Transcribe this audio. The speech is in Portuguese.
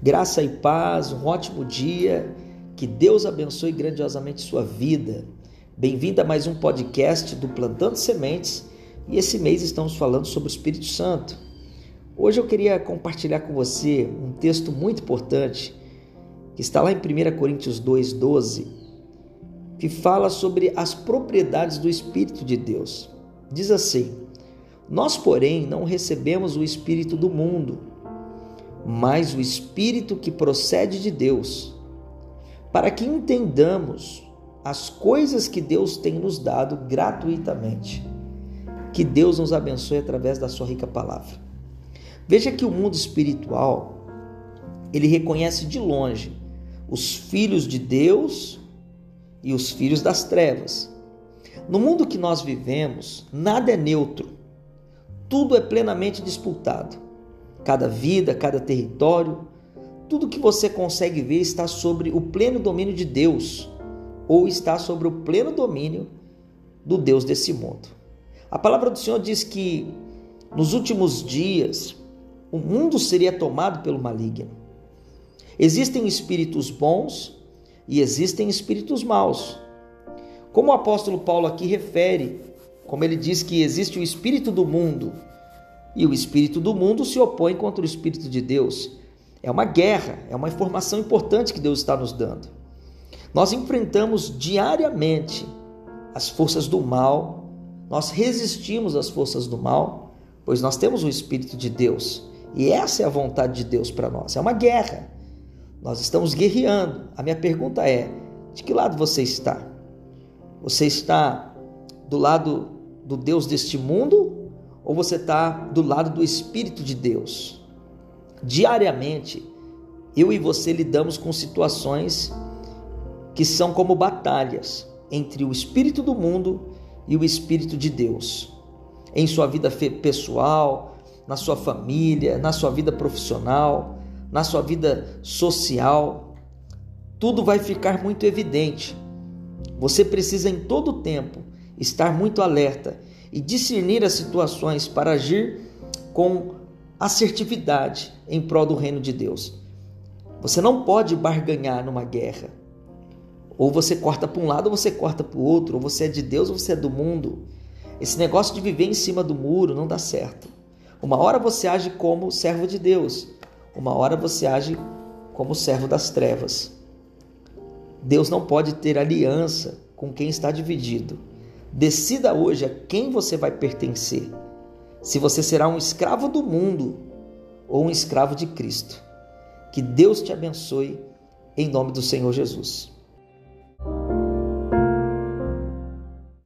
Graça e paz, um ótimo dia. Que Deus abençoe grandiosamente sua vida. Bem-vindo a mais um podcast do Plantando Sementes. E esse mês estamos falando sobre o Espírito Santo. Hoje eu queria compartilhar com você um texto muito importante que está lá em 1 Coríntios 2:12, que fala sobre as propriedades do Espírito de Deus. Diz assim: Nós, porém, não recebemos o espírito do mundo, mas o Espírito que procede de Deus, para que entendamos as coisas que Deus tem nos dado gratuitamente. Que Deus nos abençoe através da sua rica palavra. Veja que o mundo espiritual, ele reconhece de longe os filhos de Deus e os filhos das trevas. No mundo que nós vivemos, nada é neutro. Tudo é plenamente disputado cada vida, cada território, tudo que você consegue ver está sobre o pleno domínio de Deus ou está sobre o pleno domínio do Deus desse mundo. A palavra do Senhor diz que nos últimos dias o mundo seria tomado pelo maligno. Existem espíritos bons e existem espíritos maus. Como o apóstolo Paulo aqui refere, como ele diz que existe o espírito do mundo e o espírito do mundo se opõe contra o espírito de Deus. É uma guerra, é uma informação importante que Deus está nos dando. Nós enfrentamos diariamente as forças do mal, nós resistimos às forças do mal, pois nós temos o espírito de Deus e essa é a vontade de Deus para nós. É uma guerra. Nós estamos guerreando. A minha pergunta é: de que lado você está? Você está do lado do Deus deste mundo ou você está do lado do Espírito de Deus? Diariamente, eu e você lidamos com situações que são como batalhas entre o espírito do mundo e o espírito de Deus. Em sua vida pessoal, na sua família, na sua vida profissional, na sua vida social, tudo vai ficar muito evidente. Você precisa em todo tempo estar muito alerta e discernir as situações para agir com assertividade em prol do reino de Deus. Você não pode barganhar numa guerra. Ou você corta para um lado ou você corta para o outro, ou você é de Deus ou você é do mundo. Esse negócio de viver em cima do muro não dá certo. Uma hora você age como servo de Deus, uma hora você age como servo das trevas. Deus não pode ter aliança com quem está dividido. Decida hoje a quem você vai pertencer. Se você será um escravo do mundo ou um escravo de Cristo. Que Deus te abençoe em nome do Senhor Jesus.